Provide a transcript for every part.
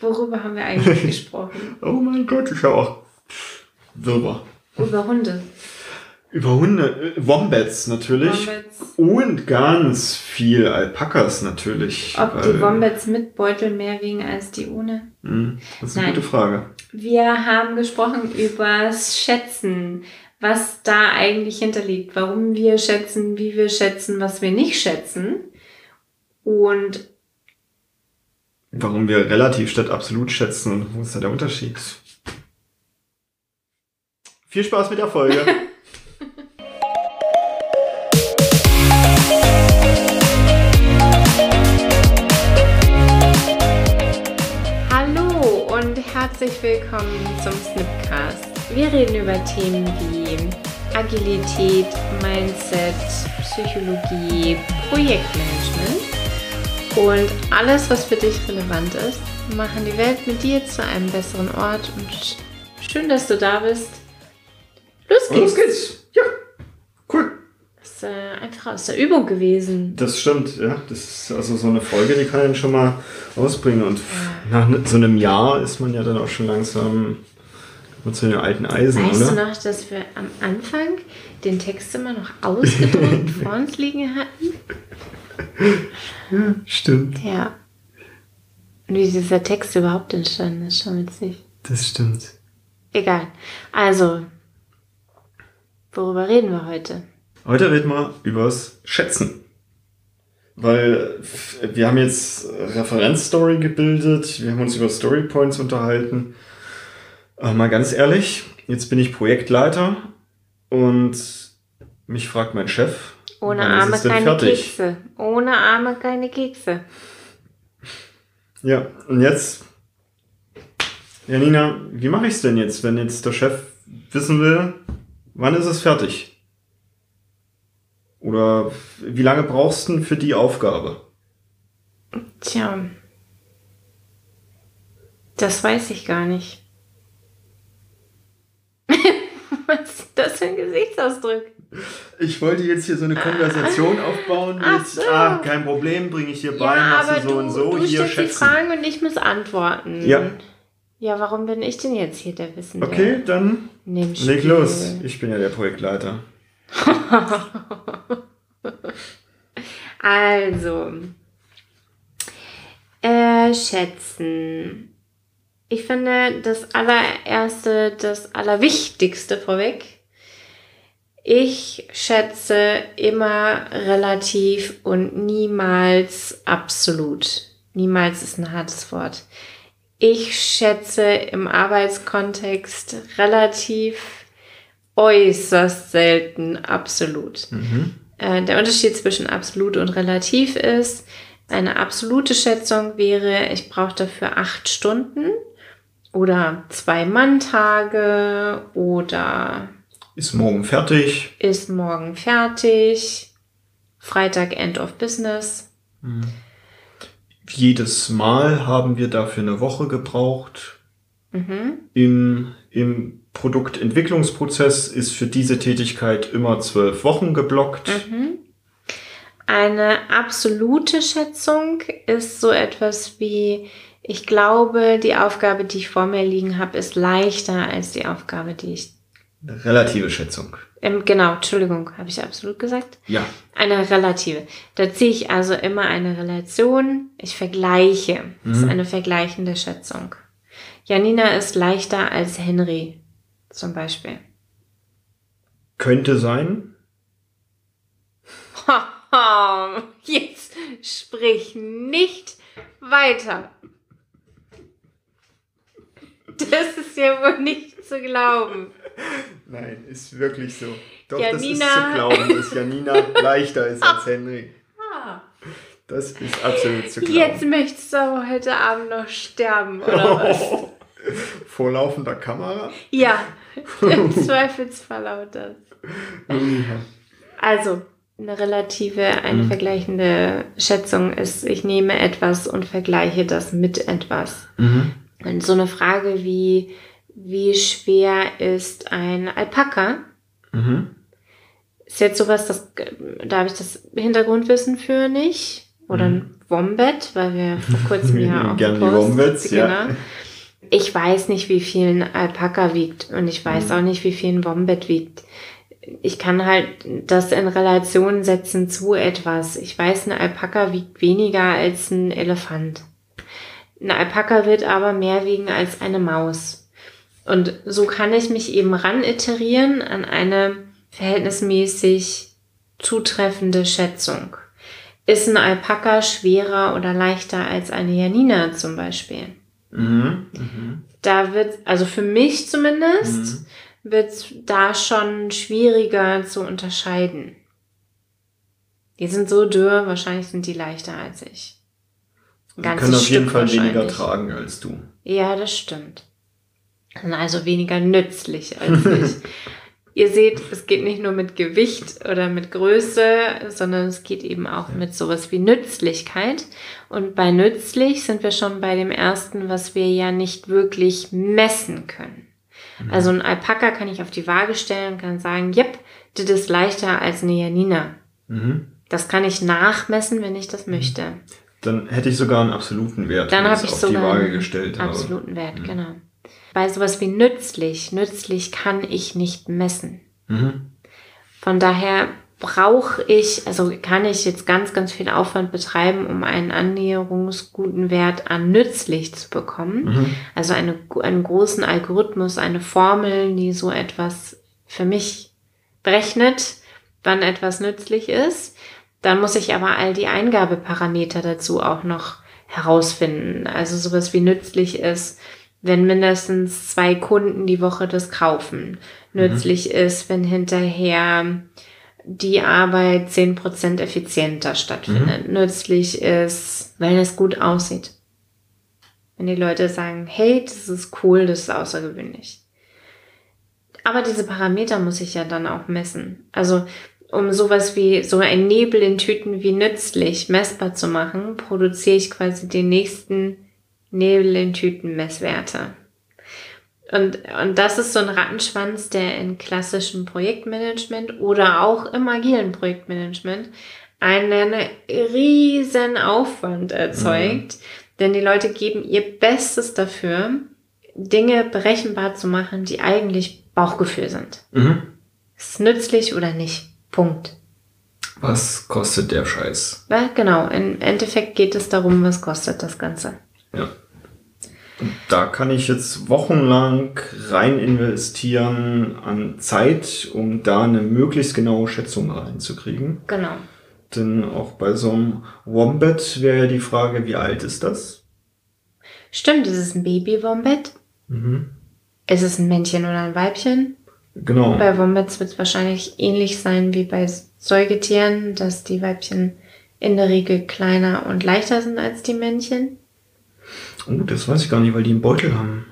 Worüber haben wir eigentlich gesprochen? Oh mein Gott, ich habe auch Wirrwarr. Über Hunde. Über Hunde, äh, Wombats natürlich. Wombats. Und ganz viel Alpakas natürlich. Ob die Wombats mit Beutel mehr wiegen als die ohne? Hm, Das ist eine Nein. gute Frage. Wir haben gesprochen übers Schätzen, was da eigentlich hinterliegt, warum wir schätzen, wie wir schätzen, was wir nicht schätzen. Und Warum wir relativ statt absolut schätzen und wo ist da der Unterschied? Viel Spaß mit der Folge. hallo und herzlich willkommen zum Snipcast. Wir reden über Themen wie Agilität, Mindset, Psychologie, Projektmanagement und alles, was für dich relevant ist, machen die Welt mit dir zu einem besseren Ort und schön, dass du da bist. Los Und los geht's! geht's. Ja, cool. Das ist äh, einfach aus der Übung gewesen. Das stimmt, ja. Das ist also so eine Folge, die kann man schon mal ausbringen. Und nach ne- so einem Jahr ist man ja dann auch schon langsam zu den alten Eisen, Weißt du oder? noch, dass wir am Anfang den Text immer noch ausgedruckt vor uns liegen hatten? Stimmt. Ja. Und wie dieser Text überhaupt entstanden ist, schon witzig. Das stimmt. Egal. Also, worüber reden wir heute? Heute reden wir übers Schätzen. Weil wir haben jetzt Referenzstory gebildet, wir haben uns über Storypoints unterhalten. Aber mal ganz ehrlich, jetzt bin ich Projektleiter und mich fragt mein Chef, Ohne wann Arme keine fertig? Kekse. Ohne Arme keine Kekse. Ja, und jetzt, Janina, wie mache ich es denn jetzt, wenn jetzt der Chef wissen will, wann ist es fertig? Oder wie lange brauchst du denn für die Aufgabe? Tja. Das weiß ich gar nicht. Was ist das für ein Gesichtsausdruck? Ich wollte jetzt hier so eine Konversation aufbauen mit, so. ah, kein Problem, bringe ich dir bei, machst du so und so, du hier stellst die schätzen. Fragen und ich muss antworten. Ja. Ja, warum bin ich denn jetzt hier der Wissende? Okay, dann leg los. Ich bin ja der Projektleiter. Also, äh, schätzen. Ich finde das allererste, das allerwichtigste vorweg. Ich schätze immer relativ und niemals absolut. Niemals ist ein hartes Wort. Ich schätze im Arbeitskontext relativ äußerst selten absolut. Äh, der Unterschied zwischen absolut und relativ ist, eine absolute Schätzung wäre, ich brauche dafür acht Stunden oder zwei Manntage oder Ist morgen fertig. ist morgen fertig, Freitag End of Business. Jedes Mal haben wir dafür eine Woche gebraucht. Mhm. Im, Im Produktentwicklungsprozess ist für diese Tätigkeit immer zwölf Wochen geblockt. Mhm. Eine absolute Schätzung ist so etwas wie, ich glaube, die Aufgabe, die ich vor mir liegen habe, ist leichter als die Aufgabe, die ich relative Schätzung. Ähm, genau, Entschuldigung, habe ich absolut gesagt? Ja. Eine relative. Da ziehe ich also immer eine Relation. Ich vergleiche. Das ist eine vergleichende Schätzung. Janina ist leichter als Henry, zum Beispiel. Könnte sein. Jetzt sprich nicht weiter. Das ist ja wohl nicht zu glauben. Nein, ist wirklich so. Doch, Janina- das ist zu glauben, dass Janina leichter ist als Henry. Das ist absolut zu glauben. Jetzt möchtest du aber heute Abend noch sterben, oder was? Vor laufender Kamera? Ja, im Zweifelsfall auch das. Also, eine relative, eine vergleichende Schätzung ist, ich nehme etwas und vergleiche das mit etwas. Und so eine Frage wie, wie schwer ist ein Alpaka? Mhm. Ist jetzt sowas, das, da habe ich das Hintergrundwissen für nicht. oder ein Wombat, weil wir vor kurzem ja auch Gerne die Wombats, ja. genau. Ich weiß nicht, wie viel ein Alpaka wiegt und ich weiß auch nicht, wie viel ein Wombat wiegt. Ich kann halt das in Relation setzen zu etwas. Ich weiß, ein Alpaka wiegt weniger als ein Elefant. Ein Alpaka wird aber mehr wiegen als eine Maus. Und so kann ich mich eben ran iterieren an eine verhältnismäßig zutreffende Schätzung. Ist ein Alpaka schwerer oder leichter als eine Janina zum Beispiel? Mhm. Mhm. Da wird, also für mich zumindest, wird da schon schwieriger zu unterscheiden. Die sind so dürr, wahrscheinlich sind die leichter als ich. Ganzes können auf jeden Fall weniger tragen als du. Ja, das stimmt. Also weniger nützlich als ich. Ihr seht, es geht nicht nur mit Gewicht oder mit Größe, sondern es geht eben auch mit sowas wie Nützlichkeit. Und bei nützlich sind wir schon bei dem ersten, was wir ja nicht wirklich messen können. Also ein Alpaka kann ich auf die Waage stellen und kann sagen, yep, das ist leichter als eine Janina. Mhm. Das kann ich nachmessen, wenn ich das möchte. Dann hätte ich sogar einen absoluten Wert, Dann habe ich auf die sogar Waage einen gestellt absoluten Wert, genau. Bei sowas wie nützlich, nützlich kann ich nicht messen. Mhm. Von daher brauche ich, also kann ich jetzt ganz, ganz viel Aufwand betreiben, um einen annäherungsguten Wert an nützlich zu bekommen. Mhm. Also eine, einen großen Algorithmus, eine Formel, die so etwas für mich berechnet, wann etwas nützlich ist. Dann muss ich aber all die Eingabeparameter dazu auch noch herausfinden. Also sowas wie nützlich ist, wenn mindestens zwei Kunden die Woche das kaufen. Nützlich ist, wenn hinterher die Arbeit 10% effizienter stattfindet. Nützlich ist, wenn es gut aussieht. Wenn die Leute sagen, hey, das ist cool, das ist außergewöhnlich. Aber diese Parameter muss ich ja dann auch messen. Also um sowas wie so ein Nebel in Tüten wie nützlich messbar zu machen, produziere ich quasi den nächsten Nebel in Tüten Messwerte. Und, und das ist so ein Rattenschwanz, der in klassischem Projektmanagement oder auch im agilen Projektmanagement einen riesen Aufwand erzeugt. Denn die Leute geben ihr Bestes dafür, Dinge berechenbar zu machen, die eigentlich Bauchgefühl sind. Mhm. Ist nützlich oder nicht? Punkt. Was kostet der Scheiß? Ja, genau. Im Endeffekt geht es darum, was kostet das Ganze. Ja. Und da kann ich jetzt wochenlang rein investieren an Zeit, um da eine möglichst genaue Schätzung reinzukriegen. Genau. Denn auch bei so einem Wombat wäre ja die Frage, wie alt ist das? Stimmt, ist es ein Baby-Wombat? Mhm. Ist es ein Männchen oder ein Weibchen? Genau. Bei Wombats wird es wahrscheinlich ähnlich sein wie bei Säugetieren, dass die Weibchen in der Regel kleiner und leichter sind als die Männchen. Oh, das weiß ich gar nicht, weil die einen Beutel haben.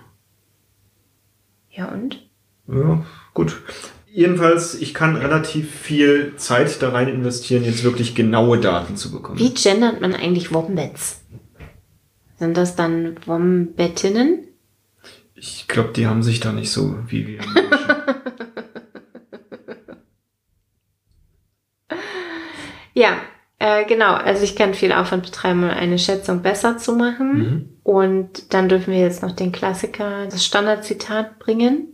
Ja und? Ja, gut. Jedenfalls, ich kann relativ viel Zeit da rein investieren, jetzt wirklich genaue Daten zu bekommen. Wie gendert man eigentlich Wombats? Sind das dann Wombatinnen? Ich glaube, die haben sich da nicht so wie wir. Ja, äh, genau. Also ich kann viel Aufwand betreiben, um eine Schätzung besser zu machen. Mhm. Und dann dürfen wir jetzt noch den Klassiker, das Standardzitat bringen.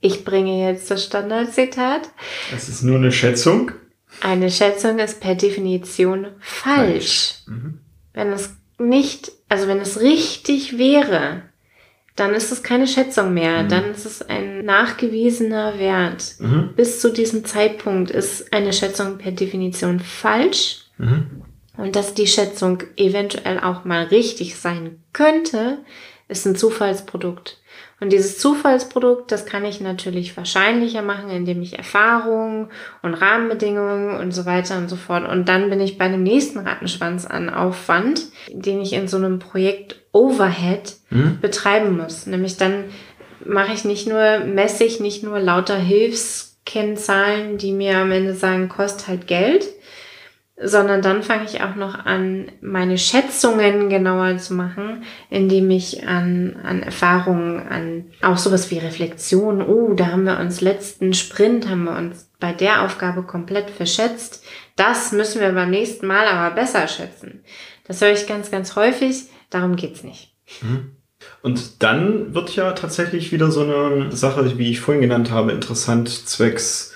Ich bringe jetzt das Standardzitat. Es ist nur eine Schätzung. Eine Schätzung ist per Definition falsch. Mhm. Wenn es nicht, also wenn es richtig wäre, dann ist es keine Schätzung mehr. Dann ist es ein nachgewiesener Wert. Mhm. Bis zu diesem Zeitpunkt ist eine Schätzung per Definition falsch. Mhm. Und dass die Schätzung eventuell auch mal richtig sein könnte, ist ein Zufallsprodukt. Und dieses Zufallsprodukt, das kann ich natürlich wahrscheinlicher machen, indem ich Erfahrungen und Rahmenbedingungen und so weiter und so fort. Und dann bin ich bei dem nächsten Rattenschwanz an Aufwand, den ich in so einem Projekt Overhead Mhm. betreiben muss. Nämlich dann mache ich nicht nur, messe ich nicht nur lauter Hilfskennzahlen, die mir am Ende sagen, kostet halt Geld, sondern dann fange ich auch noch an, meine Schätzungen genauer zu machen, indem ich an, an Erfahrungen, an auch sowas wie Reflexion, oh, da haben wir uns letzten Sprint, haben wir uns bei der Aufgabe komplett verschätzt. Das müssen wir beim nächsten Mal aber besser schätzen. Das höre ich ganz, ganz häufig. Darum geht's nicht. Mhm. Und dann wird ja tatsächlich wieder so eine Sache, wie ich vorhin genannt habe, interessant, zwecks,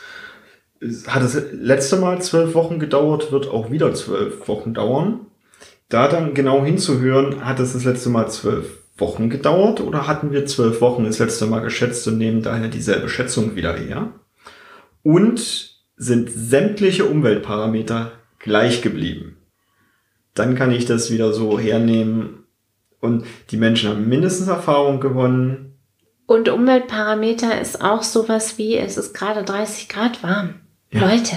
hat es letzte Mal zwölf Wochen gedauert, wird auch wieder zwölf Wochen dauern. Da dann genau hinzuhören, hat es das letzte Mal zwölf Wochen gedauert oder hatten wir zwölf Wochen das letzte Mal geschätzt und nehmen daher dieselbe Schätzung wieder her? Und sind sämtliche Umweltparameter gleich geblieben? Dann kann ich das wieder so hernehmen und die Menschen haben mindestens Erfahrung gewonnen. Und Umweltparameter ist auch sowas wie, es ist gerade 30 Grad warm. Ja. Leute,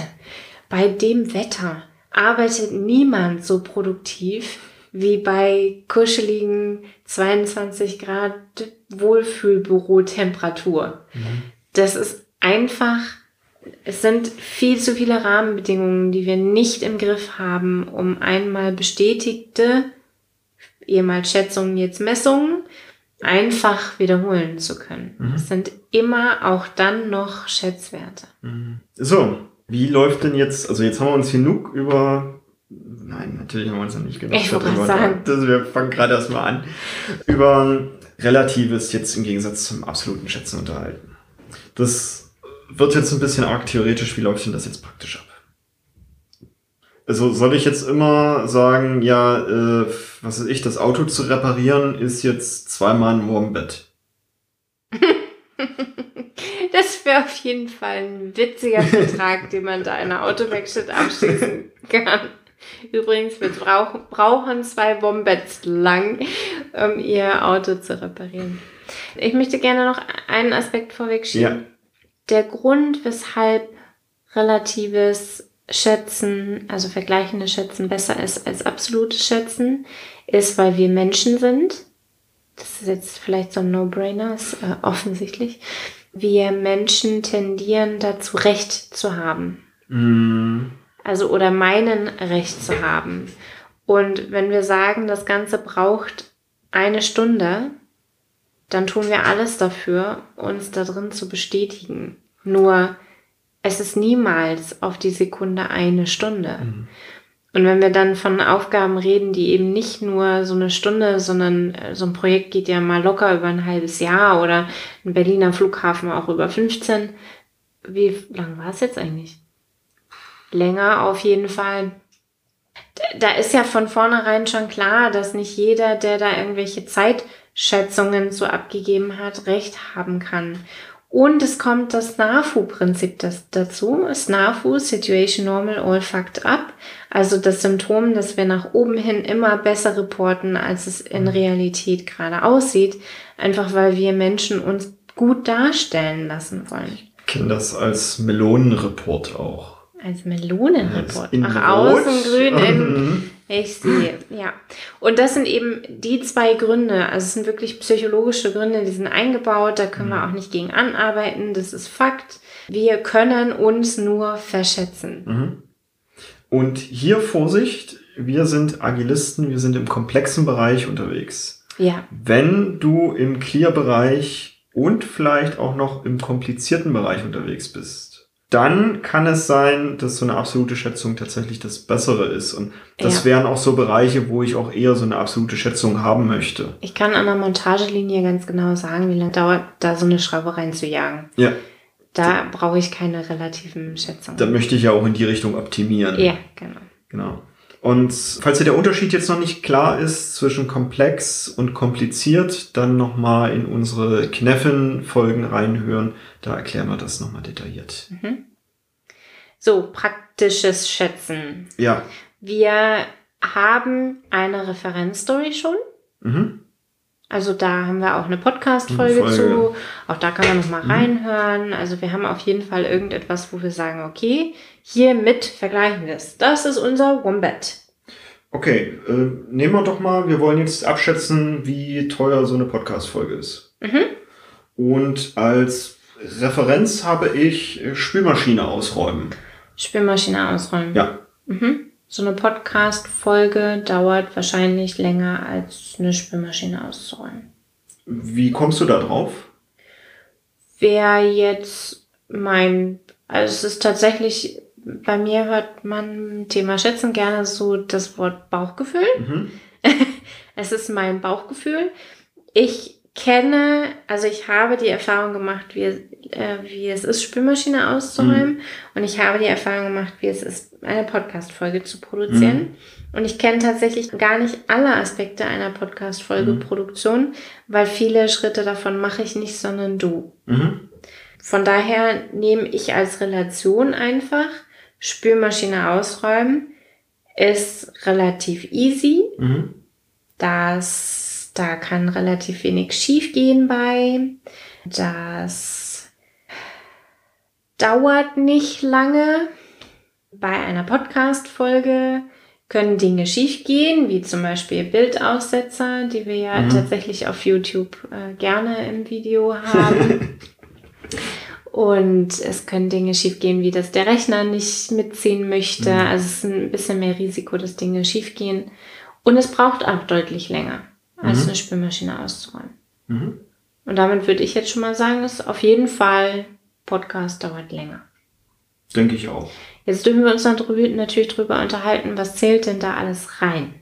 bei dem Wetter arbeitet niemand so produktiv wie bei kuscheligen 22 Grad Wohlfühlbürotemperatur. Mhm. Das ist einfach, es sind viel zu viele Rahmenbedingungen, die wir nicht im Griff haben, um einmal bestätigte, ehemals Schätzungen, jetzt Messungen, einfach wiederholen zu können. Mhm. Es sind immer auch dann noch Schätzwerte. Mhm. So, wie läuft denn jetzt, also jetzt haben wir uns genug über Nein, natürlich haben wir uns noch nicht genug ich darüber sagen. Das, wir fangen gerade erstmal an. Über Relatives jetzt im Gegensatz zum absoluten Schätzen unterhalten. Das wird jetzt ein bisschen arg theoretisch. Wie läuft denn das jetzt praktisch ab? Also soll ich jetzt immer sagen, ja, äh, was weiß ich, das Auto zu reparieren ist jetzt zweimal ein Wurmbett. das wäre auf jeden Fall ein witziger Vertrag, den man da in einer Autowerkstatt abschließen kann. Übrigens, wir brauch, brauchen zwei Wombats lang, um ihr Auto zu reparieren. Ich möchte gerne noch einen Aspekt vorwegschieben. Ja. Der Grund, weshalb relatives Schätzen, also vergleichende Schätzen besser ist als absolutes Schätzen, ist, weil wir Menschen sind. Das ist jetzt vielleicht so ein No-Brainer, ist äh, offensichtlich. Wir Menschen tendieren dazu, Recht zu haben. Mm. Also oder meinen Recht zu haben. Und wenn wir sagen, das Ganze braucht eine Stunde, dann tun wir alles dafür, uns da drin zu bestätigen. Nur es ist niemals auf die Sekunde eine Stunde. Mhm. Und wenn wir dann von Aufgaben reden, die eben nicht nur so eine Stunde, sondern äh, so ein Projekt geht ja mal locker über ein halbes Jahr oder ein Berliner Flughafen auch über 15. Wie lang war es jetzt eigentlich? länger auf jeden Fall. Da ist ja von vornherein schon klar, dass nicht jeder, der da irgendwelche Zeitschätzungen so abgegeben hat, recht haben kann. Und es kommt das SNAFU-Prinzip dazu. SNAFU, Situation Normal, All Fact Up. Also das Symptom, dass wir nach oben hin immer besser reporten, als es in mhm. Realität gerade aussieht. Einfach weil wir Menschen uns gut darstellen lassen wollen. Ich kenne das als Melonenreport auch. Als Melonenreport. Ach, außen grün, innen. Ich sehe, ja. Und das sind eben die zwei Gründe. Also es sind wirklich psychologische Gründe, die sind eingebaut. Da können wir mhm. auch nicht gegen anarbeiten. Das ist Fakt. Wir können uns nur verschätzen. Mhm. Und hier Vorsicht, wir sind Agilisten, wir sind im komplexen Bereich unterwegs. Ja. Wenn du im Clear-Bereich und vielleicht auch noch im komplizierten Bereich unterwegs bist, dann kann es sein, dass so eine absolute Schätzung tatsächlich das Bessere ist. Und das ja. wären auch so Bereiche, wo ich auch eher so eine absolute Schätzung haben möchte. Ich kann an der Montagelinie ganz genau sagen, wie lange dauert, da so eine Schraube reinzujagen. Ja. Da brauche ich keine relativen Schätzungen. Da möchte ich ja auch in die Richtung optimieren. Ja, genau. Genau. Und falls dir der Unterschied jetzt noch nicht klar ist zwischen komplex und kompliziert, dann nochmal in unsere Kneffen-Folgen reinhören. Da erklären wir das nochmal detailliert. Mhm. So, praktisches Schätzen. Ja. Wir haben eine Referenzstory schon. Mhm. Also da haben wir auch eine Podcast-Folge zu. Auch da kann man nochmal mhm. reinhören. Also wir haben auf jeden Fall irgendetwas, wo wir sagen, okay, hiermit vergleichen wir es. Das ist unser Wombat. Okay, äh, nehmen wir doch mal, wir wollen jetzt abschätzen, wie teuer so eine Podcast-Folge ist. Mhm. Und als Referenz habe ich Spülmaschine ausräumen. Spülmaschine ausräumen. Ja. Mhm. So eine Podcast-Folge dauert wahrscheinlich länger als eine Spülmaschine auszuräumen. Wie kommst du da drauf? Wer jetzt mein, also es ist tatsächlich bei mir hört man Thema Schätzen gerne so das Wort Bauchgefühl. Mhm. es ist mein Bauchgefühl. Ich kenne, also ich habe die Erfahrung gemacht, wie, äh, wie es ist, Spülmaschine auszuräumen. Mhm. Und ich habe die Erfahrung gemacht, wie es ist, eine Podcast-Folge zu produzieren. Mhm. Und ich kenne tatsächlich gar nicht alle Aspekte einer Podcast-Folge-Produktion, mhm. weil viele Schritte davon mache ich nicht, sondern du. Mhm. Von daher nehme ich als Relation einfach Spülmaschine ausräumen ist relativ easy. Mhm. Das, da kann relativ wenig schief gehen bei. Das dauert nicht lange. Bei einer Podcast-Folge können Dinge schiefgehen, wie zum Beispiel Bildaussetzer, die wir ja mhm. tatsächlich auf YouTube äh, gerne im Video haben. Und es können Dinge schiefgehen, wie dass der Rechner nicht mitziehen möchte. Mhm. Also es ist ein bisschen mehr Risiko, dass Dinge schiefgehen. Und es braucht auch deutlich länger, als mhm. eine Spülmaschine auszuräumen. Mhm. Und damit würde ich jetzt schon mal sagen, dass auf jeden Fall Podcast dauert länger. Denke ich auch. Jetzt dürfen wir uns dann drüber, natürlich drüber unterhalten, was zählt denn da alles rein?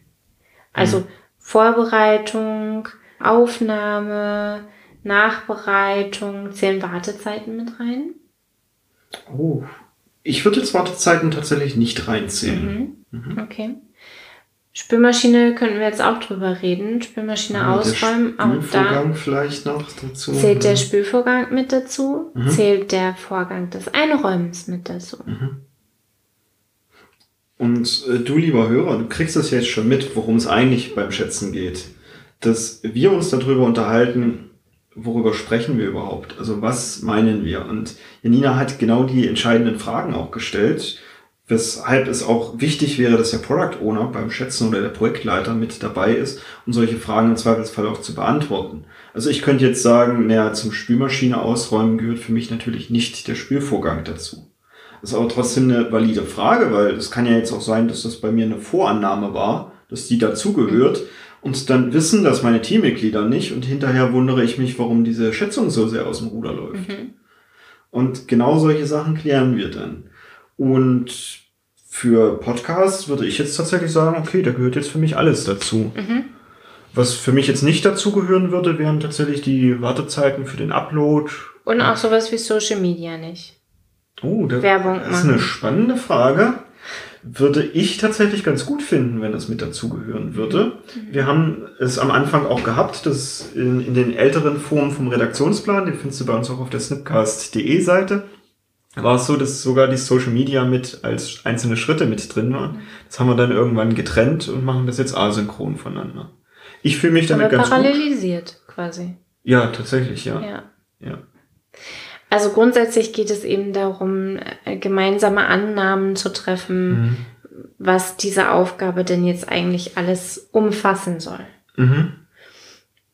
Also mhm. Vorbereitung, Aufnahme, Nachbereitung, zählen Wartezeiten mit rein? Oh, ich würde jetzt Wartezeiten tatsächlich nicht reinzählen. Mhm. Mhm. Okay. Spülmaschine könnten wir jetzt auch drüber reden. Spülmaschine ja, ausräumen. auch da vielleicht noch dazu. Zählt der mhm. Spülvorgang mit dazu? Mhm. Zählt der Vorgang des Einräumens mit dazu? Mhm. Und äh, du, lieber Hörer, du kriegst das jetzt schon mit, worum es eigentlich beim Schätzen geht. Dass wir uns darüber unterhalten, worüber sprechen wir überhaupt? Also was meinen wir? Und Janina hat genau die entscheidenden Fragen auch gestellt weshalb es auch wichtig wäre, dass der Product Owner beim Schätzen oder der Projektleiter mit dabei ist, um solche Fragen im Zweifelsfall auch zu beantworten. Also ich könnte jetzt sagen, naja, zum Spülmaschine ausräumen gehört für mich natürlich nicht der Spülvorgang dazu. Das ist aber trotzdem eine valide Frage, weil es kann ja jetzt auch sein, dass das bei mir eine Vorannahme war, dass die dazugehört und dann wissen das meine Teammitglieder nicht und hinterher wundere ich mich, warum diese Schätzung so sehr aus dem Ruder läuft. Mhm. Und genau solche Sachen klären wir dann. Und für Podcasts würde ich jetzt tatsächlich sagen, okay, da gehört jetzt für mich alles dazu. Mhm. Was für mich jetzt nicht dazugehören würde, wären tatsächlich die Wartezeiten für den Upload. Und auch sowas wie Social Media nicht. Oh, da, Werbung das ist eine spannende Frage. Würde ich tatsächlich ganz gut finden, wenn das mit dazugehören würde. Mhm. Wir haben es am Anfang auch gehabt, dass in, in den älteren Formen vom Redaktionsplan, den findest du bei uns auch auf der snipcast.de Seite, war es so, dass sogar die Social Media mit als einzelne Schritte mit drin waren. Das haben wir dann irgendwann getrennt und machen das jetzt asynchron voneinander. Ich fühle mich damit Aber ganz parallelisiert gut. quasi. Ja, tatsächlich, ja. ja. Ja. Also grundsätzlich geht es eben darum, äh, gemeinsame Annahmen zu treffen, mhm. was diese Aufgabe denn jetzt eigentlich alles umfassen soll. Mhm.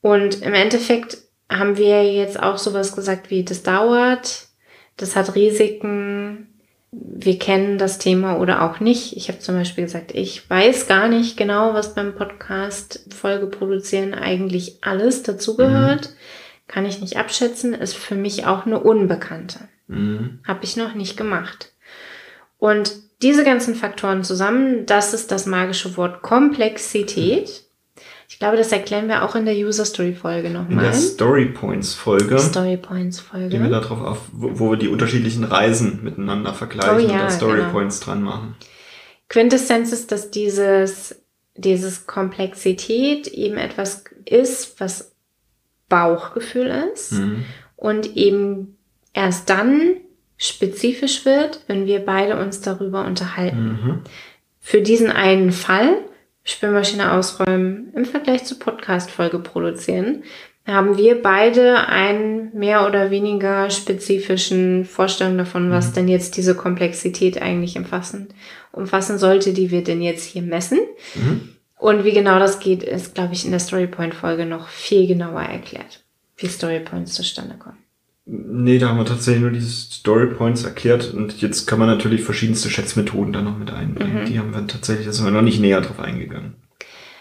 Und im Endeffekt haben wir jetzt auch sowas gesagt wie, das dauert, das hat Risiken. Wir kennen das Thema oder auch nicht. Ich habe zum Beispiel gesagt, ich weiß gar nicht genau, was beim Podcast Folge produzieren eigentlich alles dazugehört. Mhm. Kann ich nicht abschätzen. Ist für mich auch eine Unbekannte. Mhm. Habe ich noch nicht gemacht. Und diese ganzen Faktoren zusammen, das ist das magische Wort Komplexität. Ich glaube, das erklären wir auch in der User Story Folge nochmal. In der Story Points Folge. Story Points Folge. Gehen wir darauf auf, wo, wo, wir die unterschiedlichen Reisen miteinander vergleichen oh, ja, und da Story genau. Points dran machen. Quintessenz ist, dass dieses, dieses Komplexität eben etwas ist, was Bauchgefühl ist mhm. und eben erst dann spezifisch wird, wenn wir beide uns darüber unterhalten. Mhm. Für diesen einen Fall Spülmaschine ausräumen im Vergleich zur Podcast-Folge produzieren, haben wir beide einen mehr oder weniger spezifischen Vorstellung davon, was mhm. denn jetzt diese Komplexität eigentlich umfassen, umfassen sollte, die wir denn jetzt hier messen. Mhm. Und wie genau das geht, ist, glaube ich, in der Storypoint-Folge noch viel genauer erklärt, wie Storypoints zustande kommen. Nee, da haben wir tatsächlich nur diese Story Points erklärt und jetzt kann man natürlich verschiedenste Schätzmethoden da noch mit einbringen. Mhm. Die haben wir tatsächlich, da sind wir noch nicht näher drauf eingegangen.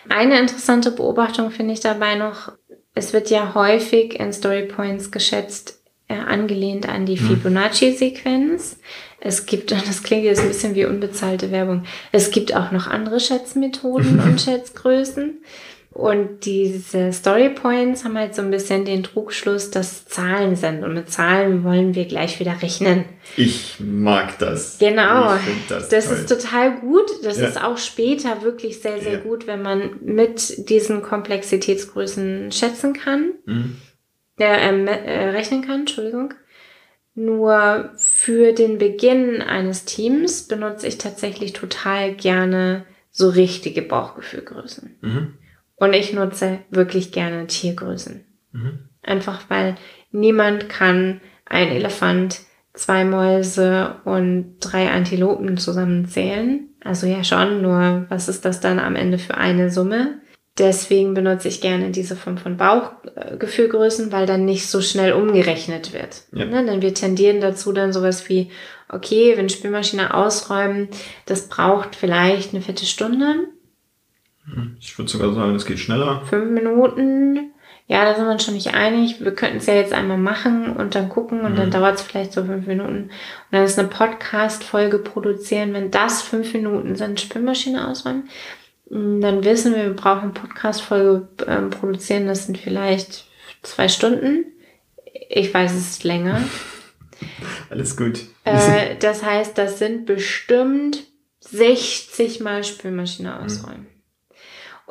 Eine interessante Beobachtung finde ich dabei noch, es wird ja häufig in Story Points geschätzt, äh, angelehnt an die Fibonacci-Sequenz. Es gibt, und das klingt jetzt ein bisschen wie unbezahlte Werbung, es gibt auch noch andere Schätzmethoden und Schätzgrößen. Und diese Story Points haben halt so ein bisschen den Trugschluss, dass Zahlen sind. Und mit Zahlen wollen wir gleich wieder rechnen. Ich mag das. Genau. Ich das Das ist total gut. Das Ja. ist auch später wirklich sehr, sehr Ja. gut, wenn man mit diesen Komplexitätsgrößen schätzen kann. Mhm. Äh, ähm, äh, rechnen kann, Entschuldigung. Nur für den Beginn eines Teams benutze ich tatsächlich total gerne so richtige Bauchgefühlgrößen. Mhm. Und ich nutze wirklich gerne Tiergrößen. Mhm. Einfach weil niemand kann ein Elefant, zwei Mäuse und drei Antilopen zusammenzählen. Also ja schon, nur was ist das dann am Ende für eine Summe? Deswegen benutze ich gerne diese Form von Bauchgefühlgrößen, weil dann nicht so schnell umgerechnet wird. Ja. Ne? Denn wir tendieren dazu dann sowas wie, okay, wenn Spülmaschine ausräumen, das braucht vielleicht eine Viertelstunde, Ich würde sogar sagen, es geht schneller. fünf Minuten. Ja, da sind wir uns schon nicht einig. Wir könnten es ja jetzt einmal machen und dann gucken und dann dauert es vielleicht so fünf Minuten. Und dann ist eine Podcast-Folge produzieren. Wenn das fünf Minuten sind, Spülmaschine ausräumen, mh, dann wissen wir, wir brauchen Podcast-Folge ähm, produzieren. Das sind vielleicht zwei Stunden. Ich weiß, es ist länger. Alles gut. Äh, das heißt, das sind bestimmt 60 Mal Spülmaschine ausräumen.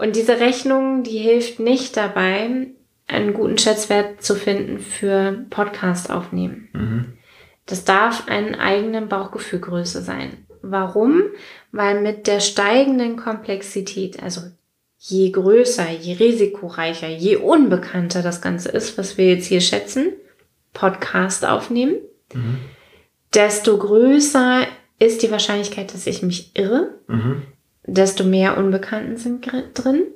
Und diese Rechnung, die hilft nicht dabei, einen guten Schätzwert zu finden für Podcast aufnehmen. Mhm. Das darf eine eigene Bauchgefühlgröße sein. Warum? Weil mit der steigenden Komplexität, also je größer, je risikoreicher, je unbekannter das Ganze ist, was wir jetzt hier schätzen, Podcast aufnehmen, Mhm. desto größer ist die Wahrscheinlichkeit, dass ich mich irre, Mhm. Desto mehr Unbekannten sind drin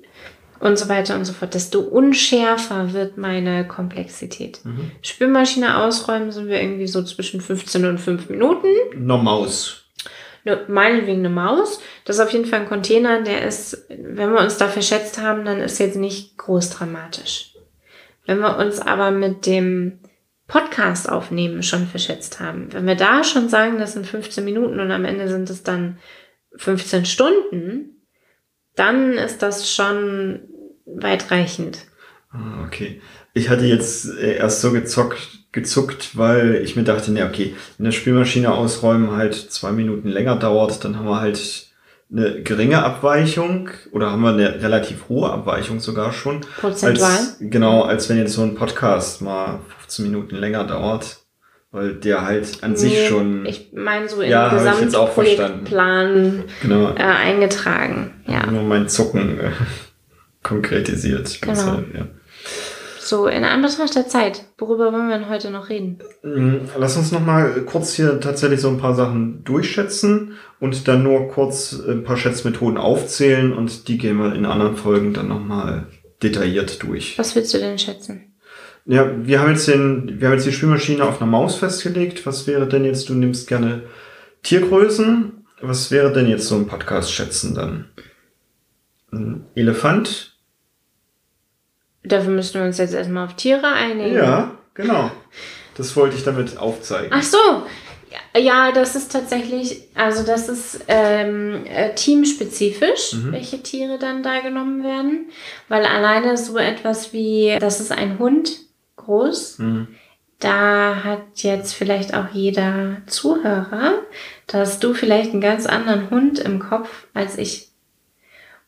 und so weiter und so fort. Desto unschärfer wird meine Komplexität. Mhm. Spülmaschine ausräumen sind wir irgendwie so zwischen 15 und 5 Minuten. Eine Maus. Ne, meinetwegen eine Maus. Das ist auf jeden Fall ein Container, der ist, wenn wir uns da verschätzt haben, dann ist jetzt nicht groß dramatisch. Wenn wir uns aber mit dem Podcast aufnehmen schon verschätzt haben, wenn wir da schon sagen, das sind 15 Minuten und am Ende sind es dann 15 Stunden, dann ist das schon weitreichend. Ah, okay. Ich hatte jetzt äh, erst so gezockt, gezuckt, weil ich mir dachte, ne, okay, wenn der Spülmaschine ausräumen halt zwei Minuten länger dauert, dann haben wir halt eine geringe Abweichung oder haben wir eine relativ hohe Abweichung sogar schon. Prozentual. Als, genau, als wenn jetzt so ein Podcast mal 15 Minuten länger dauert, weil der halt an sich Nee, schon, Ich meine so in Ja, den hab ich jetzt auch verstanden. Gesamtprojektplan genau, äh, eingetragen. Ja. nur mein Zucken äh, konkretisiert. Genau. Deshalb, ja. So, in Anbetracht der Zeit, worüber wollen wir denn heute noch reden? Mm, Lass uns noch mal kurz hier tatsächlich so ein paar Sachen durchschätzen und dann nur kurz ein paar Schätzmethoden aufzählen und die gehen wir in anderen Folgen dann noch mal detailliert durch. Was willst du denn schätzen? Ja, wir haben jetzt den, wir haben jetzt die Spülmaschine auf einer Maus festgelegt. Was wäre denn jetzt, du nimmst gerne Tiergrößen. Was wäre denn jetzt so ein Podcast schätzen dann? Ein Elefant? Dafür müssen wir uns jetzt erstmal auf Tiere einigen. Ja, genau. Das wollte ich damit aufzeigen. Ach so. Ja, das ist tatsächlich, also das ist ähm, äh, teamspezifisch, Mhm. welche Tiere dann da genommen werden. Weil alleine so etwas wie, das ist ein Hund groß, Mhm. da hat jetzt vielleicht auch jeder Zuhörer, da hast du vielleicht einen ganz anderen Hund im Kopf als ich.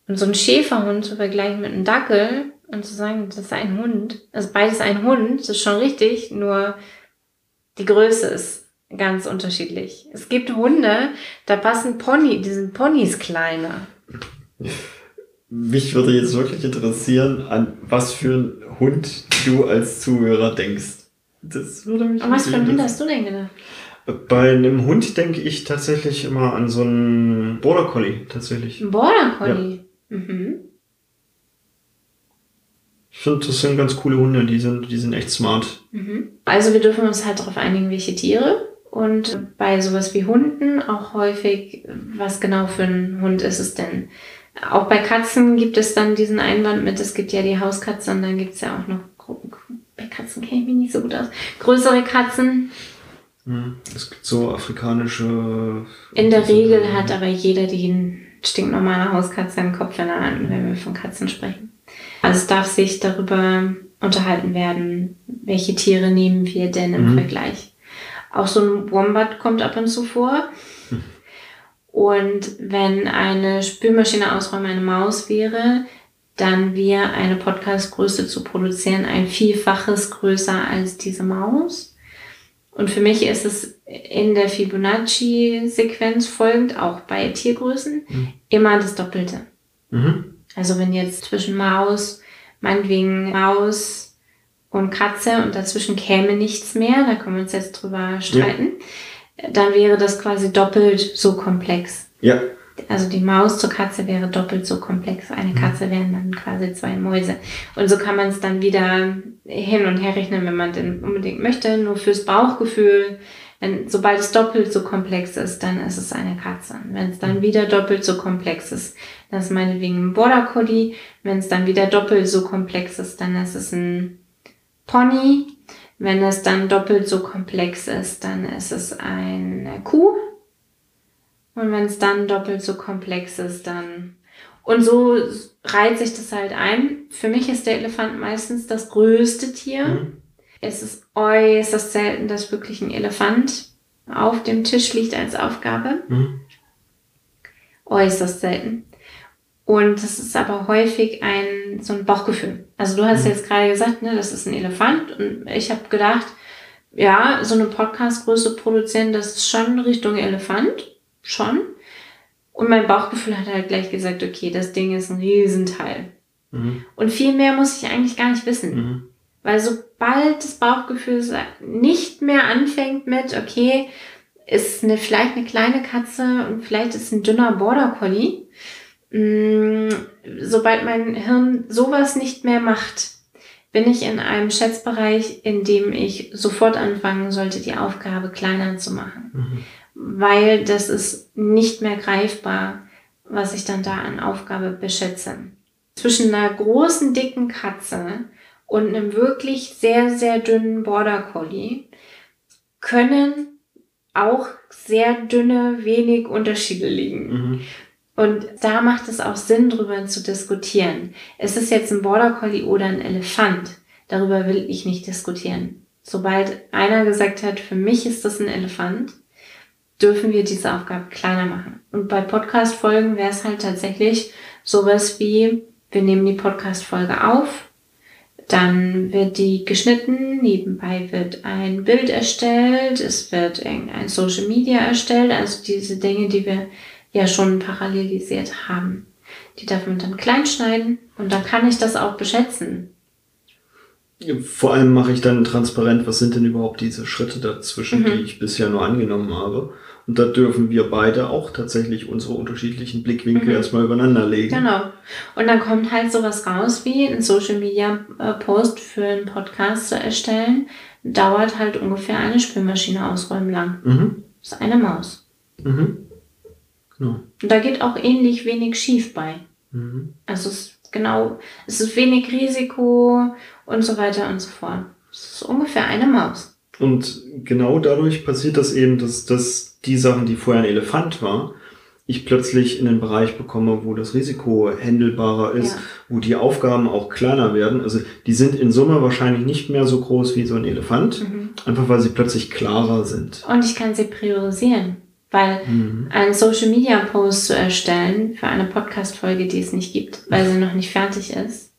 Und so ein Schäferhund zu vergleichen mit einem Dackel und zu sagen, das ist ein Hund, also beides ein Hund, das ist schon richtig, nur die Größe ist ganz unterschiedlich. Es gibt Hunde, da passen Pony, die sind Ponys kleiner. Mich würde jetzt wirklich interessieren, an was für einen Hund du als Zuhörer denkst. Das würde mich Und was für ein wirklich Hund hast du denn gedacht? Bei einem Hund denke ich tatsächlich immer an so einen Border Collie, tatsächlich. Ein Border Collie. Mhm. Ich finde, das sind ganz coole Hunde, die sind, die sind echt smart. Mhm. Also wir dürfen uns halt darauf einigen, welche Tiere. Und bei sowas wie Hunden auch häufig, was genau für ein Hund ist es denn? Auch bei Katzen gibt es dann diesen Einwand mit, es gibt ja die Hauskatze und dann gibt es ja auch noch Gru- bei Katzen kenne ich mich nicht so gut aus. Größere Katzen. Mhm. Es gibt so afrikanische. In der Regel hat aber jeder die ein stinknormale Hauskatze im Kopf, wenn, er, wenn wir von Katzen sprechen. Also es darf sich darüber unterhalten werden, welche Tiere nehmen wir denn im mhm. Vergleich. Auch so ein Wombat kommt ab und zu vor. Und wenn eine Spülmaschine ausräumen eine Maus wäre, dann wäre eine Podcastgröße zu produzieren ein Vielfaches größer als diese Maus. Und für mich ist es in der Fibonacci-Sequenz folgend, auch bei Tiergrößen, mhm. immer das Doppelte. Mhm. Also wenn jetzt zwischen Maus, meinetwegen Maus und Katze und dazwischen käme nichts mehr, da können wir uns jetzt drüber streiten, ja. Dann wäre das quasi doppelt so komplex. Ja. Also die Maus zur Katze wäre doppelt so komplex. Eine mhm. Katze wären dann quasi zwei Mäuse. Und so kann man es dann wieder hin und her rechnen, wenn man denn unbedingt möchte. Nur fürs Bauchgefühl wenn, sobald es doppelt so komplex ist, dann ist es eine Katze. Wenn es dann mhm. wieder doppelt so komplex ist, das ist meinetwegen ein Border Collie. Wenn es dann wieder doppelt so komplex ist, dann ist es ein Pony. Wenn es dann doppelt so komplex ist, dann ist es eine Kuh. Und wenn es dann doppelt so komplex ist, dann... Und so reiht sich das halt ein. Für mich ist der Elefant meistens das größte Tier. Mhm. Es ist äußerst selten, dass wirklich ein Elefant auf dem Tisch liegt als Aufgabe. Mhm. Äußerst selten. Und das ist aber häufig ein so ein Bauchgefühl. Also du hast mhm. jetzt gerade gesagt, ne, das ist ein Elefant. Und ich habe gedacht, ja, so eine Podcastgröße produzieren, das ist schon Richtung Elefant. Schon. Und mein Bauchgefühl hat halt gleich gesagt, okay, das Ding ist ein Riesenteil. Mhm. Und viel mehr muss ich eigentlich gar nicht wissen. Mhm. Weil sobald das Bauchgefühl nicht mehr anfängt mit, okay, ist eine, vielleicht eine kleine Katze und vielleicht ist ein dünner Border Collie, mh, mm, sobald mein Hirn sowas nicht mehr macht, bin ich in einem Schätzbereich, in dem ich sofort anfangen sollte, die Aufgabe kleiner zu machen. Mhm. Weil das ist nicht mehr greifbar, was ich dann da an Aufgabe beschätze. Zwischen einer großen, dicken Katze und einem wirklich sehr, sehr dünnen Border Collie können auch sehr dünne, wenig Unterschiede liegen. Mhm. Und da macht es auch Sinn, darüber zu diskutieren. Ist es jetzt ein Border Collie oder ein Elefant? Darüber will ich nicht diskutieren. Sobald einer gesagt hat, für mich ist das ein Elefant, dürfen wir diese Aufgabe kleiner machen. Und bei Podcast-Folgen wäre es halt tatsächlich sowas wie, wir nehmen die Podcast-Folge auf, dann wird die geschnitten, nebenbei wird ein Bild erstellt, es wird irgendein Social Media erstellt, also diese Dinge, die wir ja schon parallelisiert haben. Die darf man dann klein schneiden und dann kann ich das auch beschätzen. Vor allem mache ich dann transparent, was sind denn überhaupt diese Schritte dazwischen, mhm. die ich bisher nur angenommen habe. Und da dürfen wir beide auch tatsächlich unsere unterschiedlichen Blickwinkel mhm. erstmal übereinander legen. Genau. Und dann kommt halt sowas raus, wie ein Social Media äh, Post für einen Podcast zu erstellen, dauert halt ungefähr eine Spülmaschine ausräumen lang. Mhm. Das ist eine Maus. Mhm. Genau. Und da geht auch ähnlich wenig schief bei. Mhm. Also es ist genau, es ist wenig Risiko und so weiter und so fort. Es ist ungefähr eine Maus. Und genau dadurch passiert das eben, dass dass die Sachen, die vorher ein Elefant war, ich plötzlich in den Bereich bekomme, wo das Risiko händelbarer ist, ja. wo die Aufgaben auch kleiner werden. Also die sind in Summe wahrscheinlich nicht mehr so groß wie so ein Elefant, mhm. einfach weil sie plötzlich klarer sind. Und ich kann sie priorisieren, weil mhm. einen Social Media Post zu erstellen für eine Podcast Folge, die es nicht gibt, weil sie noch nicht fertig ist,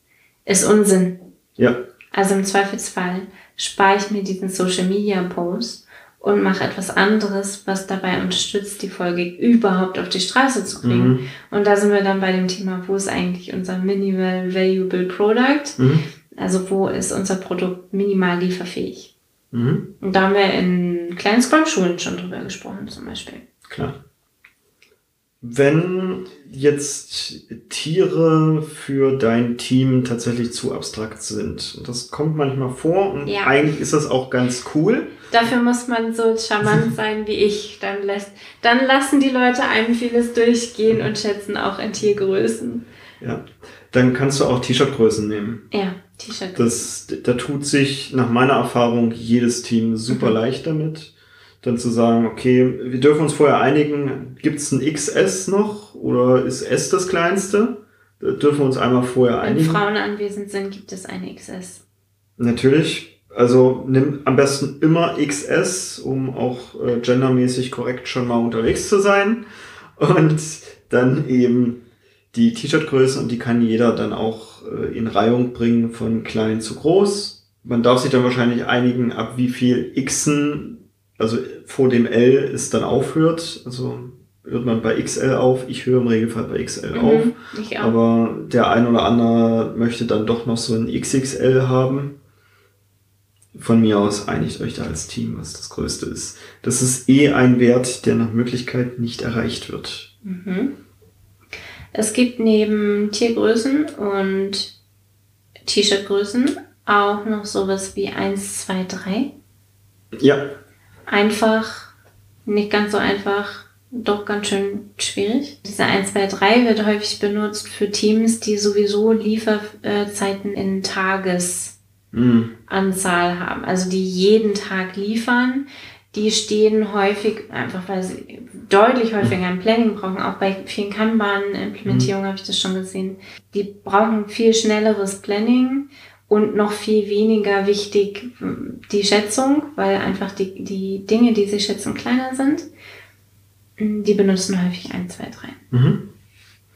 ist Unsinn. Ja. Also im Zweifelsfall spare ich mir diesen Social Media Post und mache etwas anderes, was dabei unterstützt, die Folge überhaupt auf die Straße zu kriegen. Mhm. Und da sind wir dann bei dem Thema, wo ist eigentlich unser Minimal Valuable Product? Mhm. Also wo ist unser Produkt minimal lieferfähig? Mhm. Und da haben wir in kleinen Scrum-Schulen schon drüber gesprochen zum Beispiel. Klar. Wenn jetzt Tiere für dein Team tatsächlich zu abstrakt sind, das kommt manchmal vor und ja. eigentlich ist das auch ganz cool. Dafür muss man so charmant sein wie ich. Dann, lässt, dann lassen die Leute einem vieles durchgehen und schätzen auch in Tiergrößen. Ja, dann kannst du auch T-Shirt-Größen nehmen. Ja, T-Shirt. Das, da tut sich nach meiner Erfahrung jedes Team super Mhm. leicht damit. Dann zu sagen, okay, wir dürfen uns vorher einigen, gibt es ein XS noch oder ist S das kleinste? Da dürfen wir uns einmal vorher Wenn einigen. Frauen anwesend sind, gibt es eine XS. Natürlich. Also nimm am besten immer XS, um auch äh, gendermäßig korrekt schon mal unterwegs zu sein. Und dann eben die T-Shirt-Größe und die kann jeder dann auch äh, in Reihung bringen von klein zu groß. Man darf sich dann wahrscheinlich einigen, ab wie viel Xen, also vor dem L es dann aufhört. Also hört man bei XL auf. Ich höre im Regelfall bei XL auf. Mhm, auch. Aber der ein oder andere möchte dann doch noch so ein XXL haben. Von mir aus einigt euch da als Team, was das Größte ist. Das ist eh ein Wert, der nach Möglichkeit nicht erreicht wird. Mhm. Es gibt neben Tiergrößen und T-Shirt-Größen auch noch sowas wie 1, 2, 3. Ja, Einfach, nicht ganz so einfach, doch ganz schön schwierig. Diese 1, 2, 3 wird häufig benutzt für Teams, die sowieso Lieferzeiten in Tagesanzahl hm. haben. Also die jeden Tag liefern. Die stehen häufig, einfach weil sie deutlich häufiger ein Planning brauchen. Auch bei vielen Kanban-Implementierungen habe ich das schon gesehen. Die brauchen viel schnelleres Planning und noch viel weniger wichtig mm, die Schätzung, weil einfach die, die Dinge, die sie schätzen, kleiner sind. Mm, Die benutzen häufig 1, 2, 3. Mhm.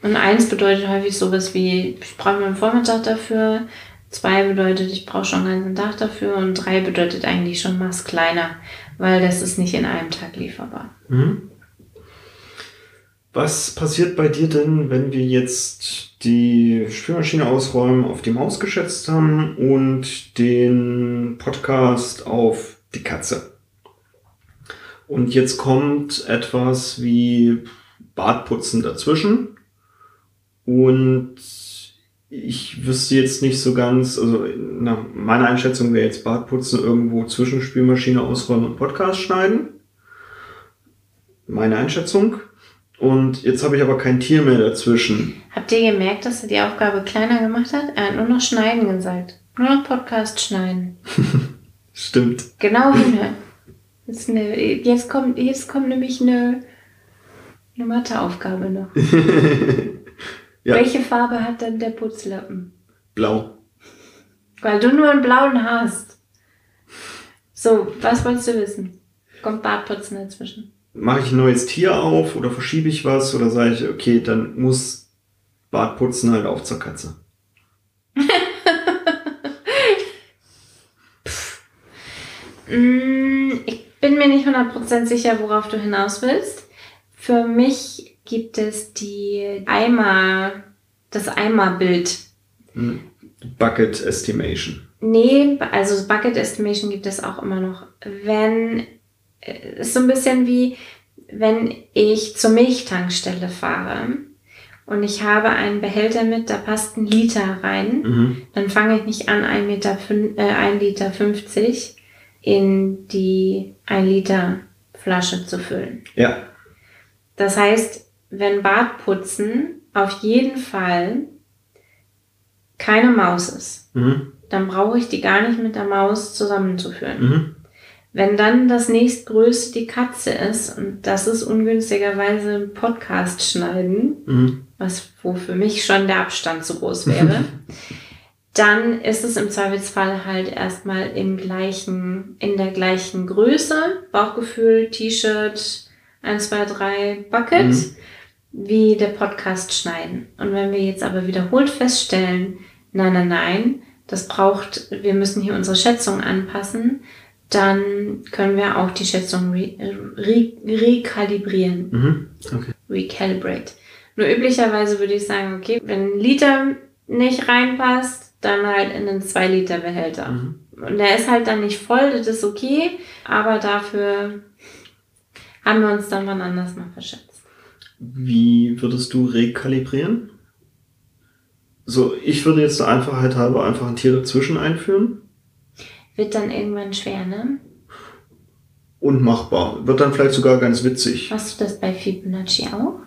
Und eins bedeutet häufig sowas wie, ich brauche einen Vormittag dafür. Zwei bedeutet, ich brauche schon einen ganzen Tag dafür. Und drei bedeutet eigentlich schon was kleiner, weil das ist nicht in einem Tag lieferbar. Mhm. Was passiert bei dir denn, wenn wir jetzt die Spülmaschine ausräumen, auf die Maus geschätzt haben und den Podcast auf die Katze? Und jetzt kommt etwas wie Bartputzen dazwischen. Und ich wüsste jetzt nicht so ganz, also nach meiner Einschätzung wäre jetzt Bartputzen irgendwo zwischen Spülmaschine ausräumen und Podcast schneiden. Meine Einschätzung. Und jetzt habe ich aber kein Tier mehr dazwischen. Habt ihr gemerkt, dass er die Aufgabe kleiner gemacht hat? Er hat nur noch schneiden gesagt. Nur noch Podcast schneiden. Stimmt. Genau hinhören. Jetzt, eine, jetzt, kommt, jetzt kommt nämlich eine, eine Matheaufgabe noch. Ja. Welche Farbe hat denn der Putzlappen? Blau. Weil du nur einen blauen hast. So, was wolltest du wissen? Kommt Bartputzen dazwischen? Mache ich ein neues Tier auf oder verschiebe ich was oder sage ich, okay, dann muss Bartputzen halt auch zur Katze. Mm, Ich bin mir nicht 100% sicher, worauf du hinaus willst. Für mich gibt es die Eimer, das Eimerbild. Hm. Bucket Estimation. Nee, also Bucket Estimation gibt es auch immer noch. Wenn, ist so ein bisschen wie, wenn ich zur Milchtankstelle fahre und ich habe einen Behälter mit, da passt ein Liter rein, Mhm. dann fange ich nicht an, 1, Meter, äh, 1 Liter 50 in die 1 Liter Flasche zu füllen. Ja. Das heißt, wenn Bartputzen auf jeden Fall keine Maus ist, Mhm. dann brauche ich die gar nicht mit der Maus zusammenzuführen. Mhm. Wenn dann das nächstgrößte die Katze ist, und das ist ungünstigerweise ein Podcast schneiden, Mhm. was wo für mich schon der Abstand zu groß wäre, dann ist es im Zweifelsfall halt erstmal im gleichen, in der gleichen Größe, Bauchgefühl, T-Shirt, 1, 2, 3, Bucket, Mhm. wie der Podcast schneiden. Und wenn wir jetzt aber wiederholt feststellen, nein, nein, nein, das braucht, wir müssen hier unsere Schätzung anpassen, dann können wir auch die Schätzung re, re, rekalibrieren Mhm. Okay. recalibrate. Nur üblicherweise würde ich sagen, okay, wenn ein Liter nicht reinpasst, dann halt in einen 2-Liter-Behälter. Mhm. Und der ist halt dann nicht voll, das ist okay, aber dafür haben wir uns dann wann anders mal verschätzt. Wie würdest du rekalibrieren? So, ich würde jetzt der Einfachheit halber einfach ein Tier dazwischen einführen. Wird dann irgendwann schwer, ne? Und machbar. Wird dann vielleicht sogar ganz witzig. Machst du das bei Fibonacci auch?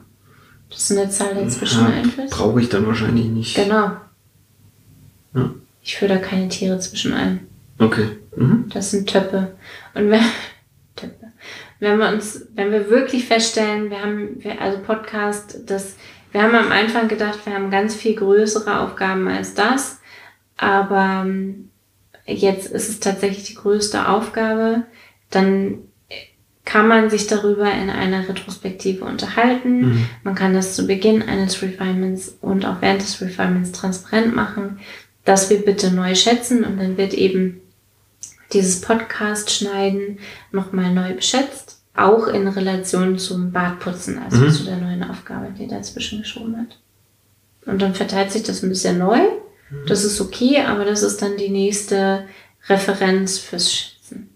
Dass du eine Zahl dazwischen Ja, einführst? Brauche ich dann wahrscheinlich nicht. Genau. Ja. Ich führe da keine Tiere zwischen ein. Okay. Mhm. Das sind Töpfe. Und wenn, Töpfe. wenn wir uns, wenn wir wirklich feststellen, wir haben, wir, also Podcast, das, wir haben am Anfang gedacht, wir haben ganz viel größere Aufgaben als das. Aber ähm, jetzt ist es tatsächlich die größte Aufgabe. Dann kann man sich darüber in einer Retrospektive unterhalten. Mhm. Man kann das zu Beginn eines Refinements und auch während des Refinements transparent machen, dass wir bitte neu schätzen und dann wird eben dieses Podcast schneiden nochmal neu beschätzt, auch in Relation zum Bartputzen, also Mhm. zu der neuen Aufgabe, die dazwischen geschoben hat. Und dann verteilt sich das ein bisschen neu. Das ist okay, aber das ist dann die nächste Referenz fürs Schätzen.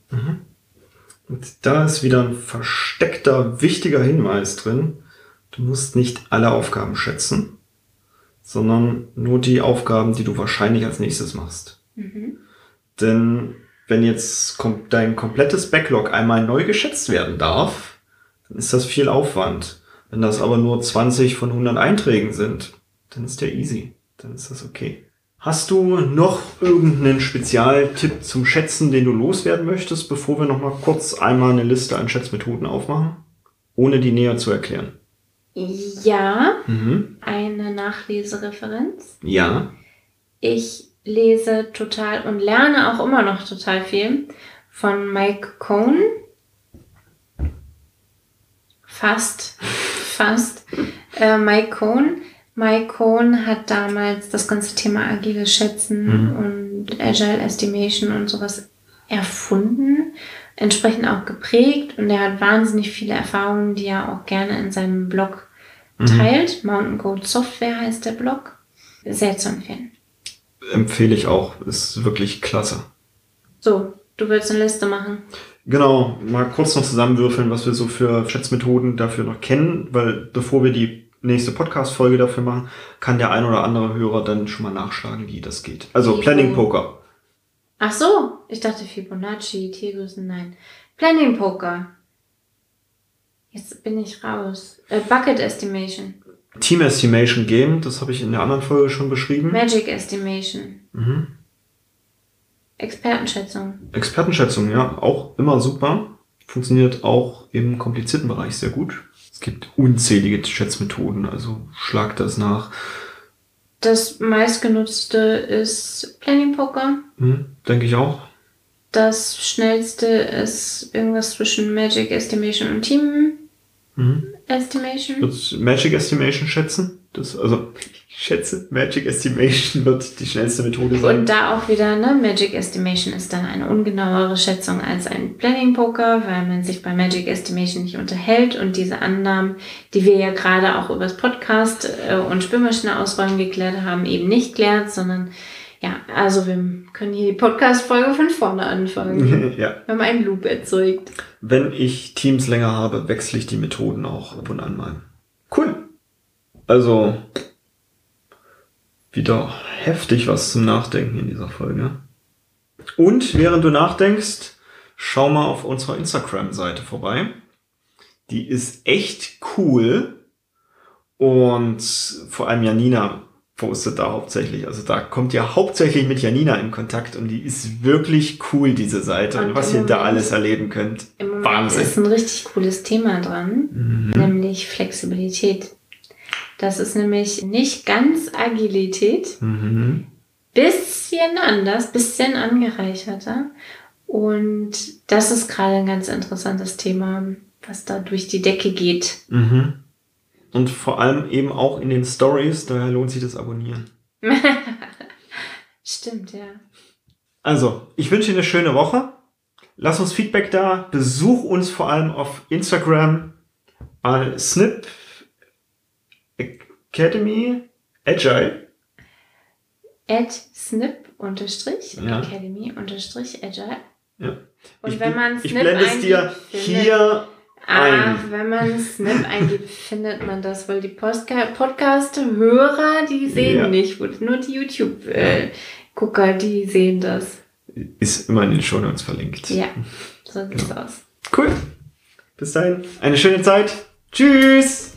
Und da ist wieder ein versteckter, wichtiger Hinweis drin. Du musst nicht alle Aufgaben schätzen, sondern nur die Aufgaben, die du wahrscheinlich als nächstes machst. Denn wenn jetzt dein komplettes Backlog einmal neu geschätzt werden darf, dann ist das viel Aufwand. Wenn das aber nur 20 von 100 Einträgen sind, dann ist der easy. Dann ist das okay. Hast du noch irgendeinen Spezialtipp zum Schätzen, den du loswerden möchtest, bevor wir noch mal kurz einmal eine Liste an Schätzmethoden aufmachen? Ohne die näher zu erklären. Ja, Mhm. eine Nachlesereferenz. Ja. Ich lese total und lerne auch immer noch total viel von Mike Cohn. Fast, fast. Äh, Mike Cohn. Mike Cohn hat damals das ganze Thema agiles Schätzen und Agile Estimation und sowas erfunden, entsprechend auch geprägt und er hat wahnsinnig viele Erfahrungen, die er auch gerne in seinem Blog teilt. Mountain Goat Software heißt der Blog. Sehr zu empfehlen. Empfehle ich auch. Ist wirklich klasse. So, du willst eine Liste machen. Genau, mal kurz noch zusammenwürfeln, was wir so für Schätzmethoden dafür noch kennen, weil bevor wir die nächste Podcast-Folge dafür machen, kann der ein oder andere Hörer dann schon mal nachschlagen, wie das geht. Also Wie Planning? Poker. Ach so, ich dachte Fibonacci, Tiergrößen, nein. Planning Poker. Jetzt bin ich raus. Äh, Bucket Estimation. Team Estimation Game, das habe ich in der anderen Folge schon beschrieben. Magic Estimation. Mhm. Expertenschätzung. Expertenschätzung, ja, auch immer super. Funktioniert auch im komplizierten Bereich sehr gut. Es gibt unzählige Schätzmethoden, also schlag das nach. Das meistgenutzte ist Planning Poker. Hm, denke ich auch. Das schnellste ist irgendwas zwischen Magic Estimation und Team Mhm. Estimation. Wird Magic Estimation schätzen? Das, also, ich schätze, Magic Estimation wird die schnellste Methode sein. Und da auch wieder, ne, Magic Estimation ist dann eine ungenauere Schätzung als ein Planning Poker, weil man sich bei Magic Estimation nicht unterhält und diese Annahmen, die wir ja gerade auch übers Podcast äh, und Spülmaschine ausräumen geklärt haben, eben nicht klärt, sondern ja, also wir können hier die Podcast-Folge von vorne anfangen. ja. Wir haben einen Loop erzeugt. Wenn ich Teams länger habe, wechsle ich die Methoden auch ab und an mal. Cool. Also, wieder heftig was zum Nachdenken in dieser Folge. Und während du nachdenkst, schau mal auf unserer Instagram-Seite vorbei. Die ist echt cool. Und vor allem Janina postet da hauptsächlich. Also da kommt ja hauptsächlich mit Janina in Kontakt und die ist wirklich cool, diese Seite. Und, Und was ihr da alles erleben könnt. Im Wahnsinn. ist ein richtig cooles Thema dran, Mhm. nämlich Flexibilität. Das ist nämlich nicht ganz Agilität, Mhm. bisschen anders, bisschen angereicherter. Und das ist gerade ein ganz interessantes Thema, was da durch die Decke geht. Mhm. Und vor allem eben auch in den Stories, daher lohnt sich das Abonnieren. Stimmt, ja. Also, ich wünsche dir eine schöne Woche. Lass uns Feedback da. Besuch uns vor allem auf Instagram. Äh, Snip Academy Agile. At snip unterstrich Ja. academy unterstrich agile. Ja. Und ich, wenn man ich Snip blende es dir findet- hier ein. Ah, wenn man Snip eingibt, findet man das, weil die Podcast-Hörer, die sehen Ja. nicht, nur die YouTube-Gucker, die sehen das. Ist immer in den Shownotes verlinkt. Ja, so sieht's aus. Cool. Bis dahin. Eine schöne Zeit. Tschüss.